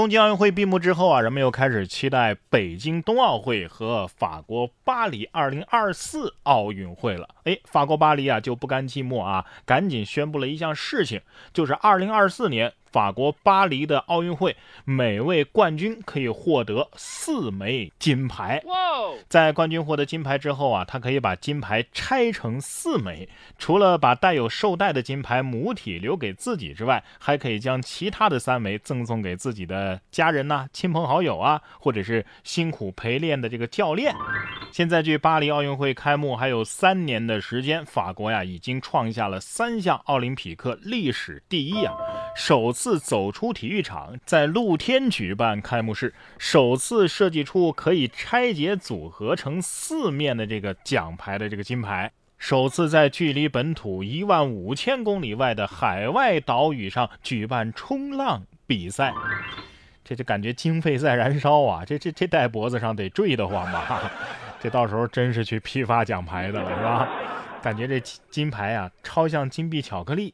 东京奥运会闭幕之后啊，人们又开始期待北京冬奥会和法国巴黎2024奥运会了。哎，法国巴黎啊就不甘寂寞啊，赶紧宣布了一项事情，就是2024年。法国巴黎的奥运会，每位冠军可以获得四枚金牌。在冠军获得金牌之后啊，他可以把金牌拆成四枚，除了把带有绶带的金牌母体留给自己之外，还可以将其他的三枚赠送给自己的家人呐、亲朋好友啊，或者是辛苦陪练的这个教练。现在距巴黎奥运会开幕还有三年的时间，法国呀已经创下了三项奥林匹克历史第一啊，首。次走出体育场，在露天举办开幕式，首次设计出可以拆解组合成四面的这个奖牌的这个金牌，首次在距离本土一万五千公里外的海外岛屿上举办冲浪比赛，这就感觉经费在燃烧啊！这这这戴脖子上得坠得慌吧？这到时候真是去批发奖牌的了，是吧？感觉这金牌啊，超像金币巧克力。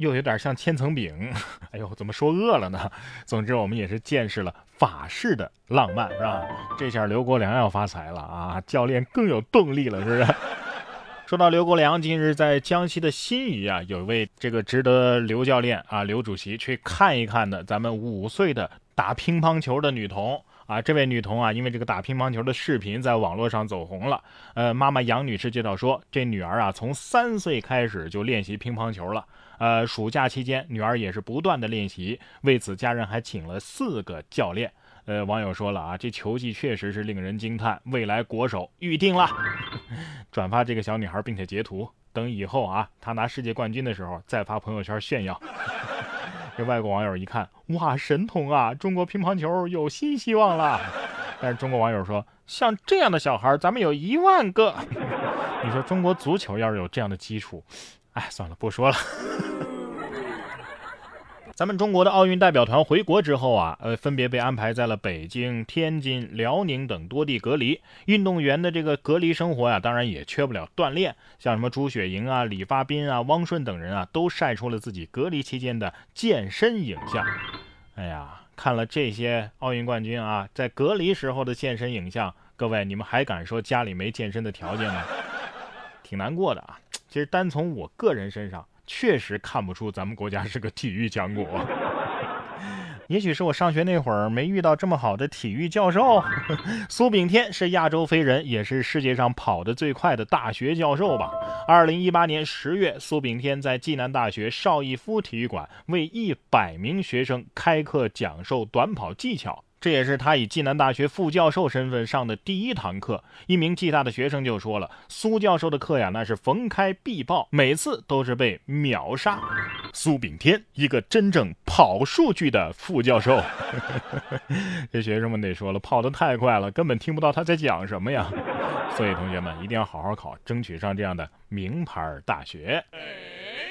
又有点像千层饼，哎呦，怎么说饿了呢？总之，我们也是见识了法式的浪漫，是吧？这下刘国梁要发财了啊！教练更有动力了，是不是？说到刘国梁，近日在江西的新余啊，有一位这个值得刘教练啊、刘主席去看一看的，咱们五岁的打乒乓球的女童啊。这位女童啊，因为这个打乒乓球的视频在网络上走红了。呃，妈妈杨女士介绍说，这女儿啊，从三岁开始就练习乒乓球了。呃，暑假期间，女儿也是不断的练习，为此家人还请了四个教练。呃，网友说了啊，这球技确实是令人惊叹，未来国手预定了。转发这个小女孩，并且截图，等以后啊，她拿世界冠军的时候再发朋友圈炫耀。这外国网友一看，哇，神童啊，中国乒乓球有新希望了。但是中国网友说，像这样的小孩，咱们有一万个。你说中国足球要是有这样的基础？哎，算了，不说了。咱们中国的奥运代表团回国之后啊，呃，分别被安排在了北京、天津、辽宁等多地隔离。运动员的这个隔离生活呀，当然也缺不了锻炼。像什么朱雪莹啊、李发彬啊、汪顺等人啊，都晒出了自己隔离期间的健身影像。哎呀，看了这些奥运冠军啊，在隔离时候的健身影像，各位，你们还敢说家里没健身的条件吗？挺难过的啊。其实单从我个人身上，确实看不出咱们国家是个体育强国。也许是我上学那会儿没遇到这么好的体育教授。苏炳添是亚洲飞人，也是世界上跑得最快的大学教授吧。二零一八年十月，苏炳添在暨南大学邵逸夫体育馆为一百名学生开课讲授短跑技巧。这也是他以暨南大学副教授身份上的第一堂课。一名暨大的学生就说了：“苏教授的课呀，那是逢开必报，每次都是被秒杀。”苏炳添，一个真正跑数据的副教授。这学生们得说了，跑得太快了，根本听不到他在讲什么呀。所以同学们一定要好好考，争取上这样的名牌大学。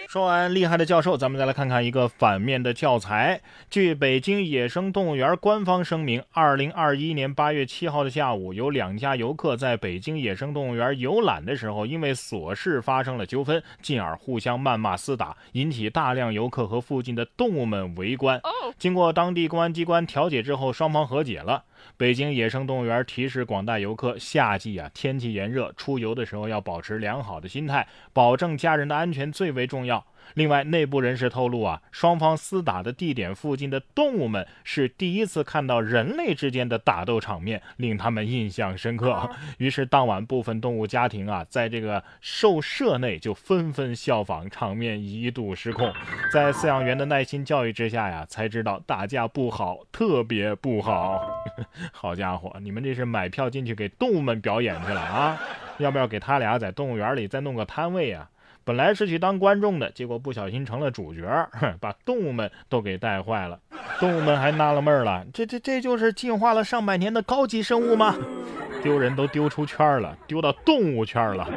说完厉害的教授，咱们再来看看一个反面的教材。据北京野生动物园官方声明，二零二一年八月七号的下午，有两家游客在北京野生动物园游览的时候，因为琐事发生了纠纷，进而互相谩骂厮打，引起大量游客和附近的动物们围观。经过当地公安机关调解之后，双方和解了。北京野生动物园提示广大游客，夏季啊天气炎热，出游的时候要保持良好的心态，保证家人的安全最为重要。另外，内部人士透露啊，双方厮打的地点附近的动物们是第一次看到人类之间的打斗场面，令他们印象深刻。于是当晚部分动物家庭啊，在这个兽舍内就纷纷效仿，场面一度失控。在饲养员的耐心教育之下呀，才知道打架不好，特别不好。好家伙，你们这是买票进去给动物们表演去了啊？要不要给他俩在动物园里再弄个摊位啊？本来是去当观众的，结果不小心成了主角，哼，把动物们都给带坏了。动物们还纳了闷了，这这这就是进化了上百年的高级生物吗？丢人都丢出圈了，丢到动物圈了。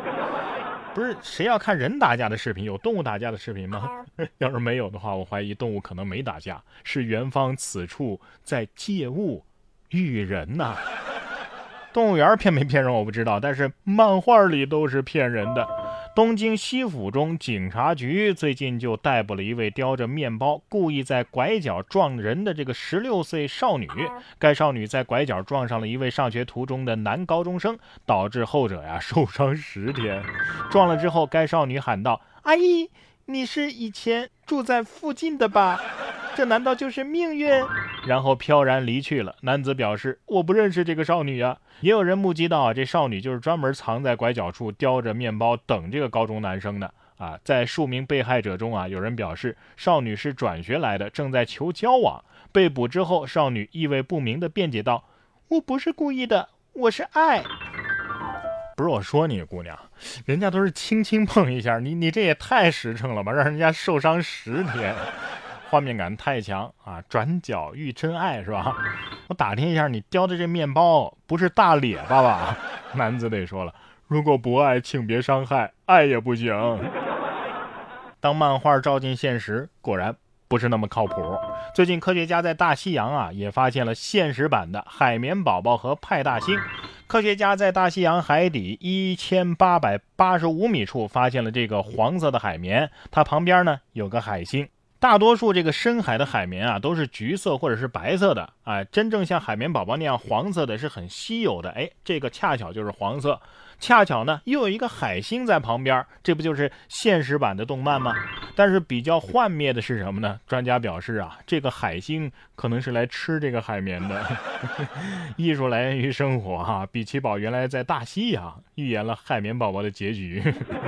不是谁要看人打架的视频，有动物打架的视频吗？要是没有的话，我怀疑动物可能没打架，是元芳此处在借物喻人呐。动物园骗没骗人我不知道，但是漫画里都是骗人的。东京西府中警察局最近就逮捕了一位叼着面包故意在拐角撞人的这个十六岁少女。该少女在拐角撞上了一位上学途中的男高中生，导致后者呀受伤十天。撞了之后，该少女喊道：“阿姨，你是以前住在附近的吧？这难道就是命运？” 然后飘然离去了。男子表示：“我不认识这个少女啊。”也有人目击到啊，这少女就是专门藏在拐角处叼着面包等这个高中男生的啊。在数名被害者中啊，有人表示少女是转学来的，正在求交往。被捕之后，少女意味不明的辩解道：“我不是故意的，我是爱。”不是我说你姑娘，人家都是轻轻碰一下，你你这也太实诚了吧，让人家受伤十天。画面感太强啊！转角遇真爱是吧？我打听一下，你叼的这面包不是大咧巴吧？男子得说了，如果不爱，请别伤害，爱也不行。当漫画照进现实，果然不是那么靠谱。最近科学家在大西洋啊，也发现了现实版的海绵宝宝和派大星。科学家在大西洋海底一千八百八十五米处发现了这个黄色的海绵，它旁边呢有个海星。大多数这个深海的海绵啊，都是橘色或者是白色的，哎，真正像海绵宝宝那样黄色的是很稀有的，哎，这个恰巧就是黄色，恰巧呢又有一个海星在旁边，这不就是现实版的动漫吗？但是比较幻灭的是什么呢？专家表示啊，这个海星可能是来吃这个海绵的。艺术来源于生活哈，比奇堡原来在大西洋预言了海绵宝宝的结局，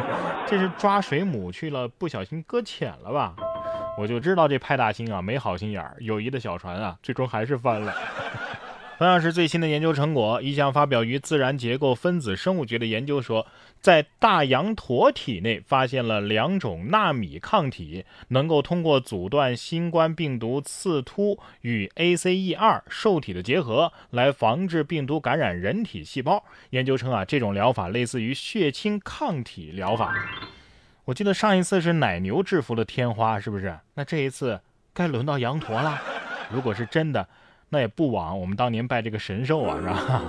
这是抓水母去了，不小心搁浅了吧？我就知道这派大星啊没好心眼儿，友谊的小船啊最终还是翻了。同样是最新的研究成果，一项发表于《自然结构分子生物学》的研究说，在大羊驼体内发现了两种纳米抗体，能够通过阻断新冠病毒刺突与 ACE2 受体的结合，来防治病毒感染人体细胞。研究称啊，这种疗法类似于血清抗体疗法。我记得上一次是奶牛制服了天花，是不是？那这一次该轮到羊驼了。如果是真的，那也不枉我们当年拜这个神兽啊，是吧？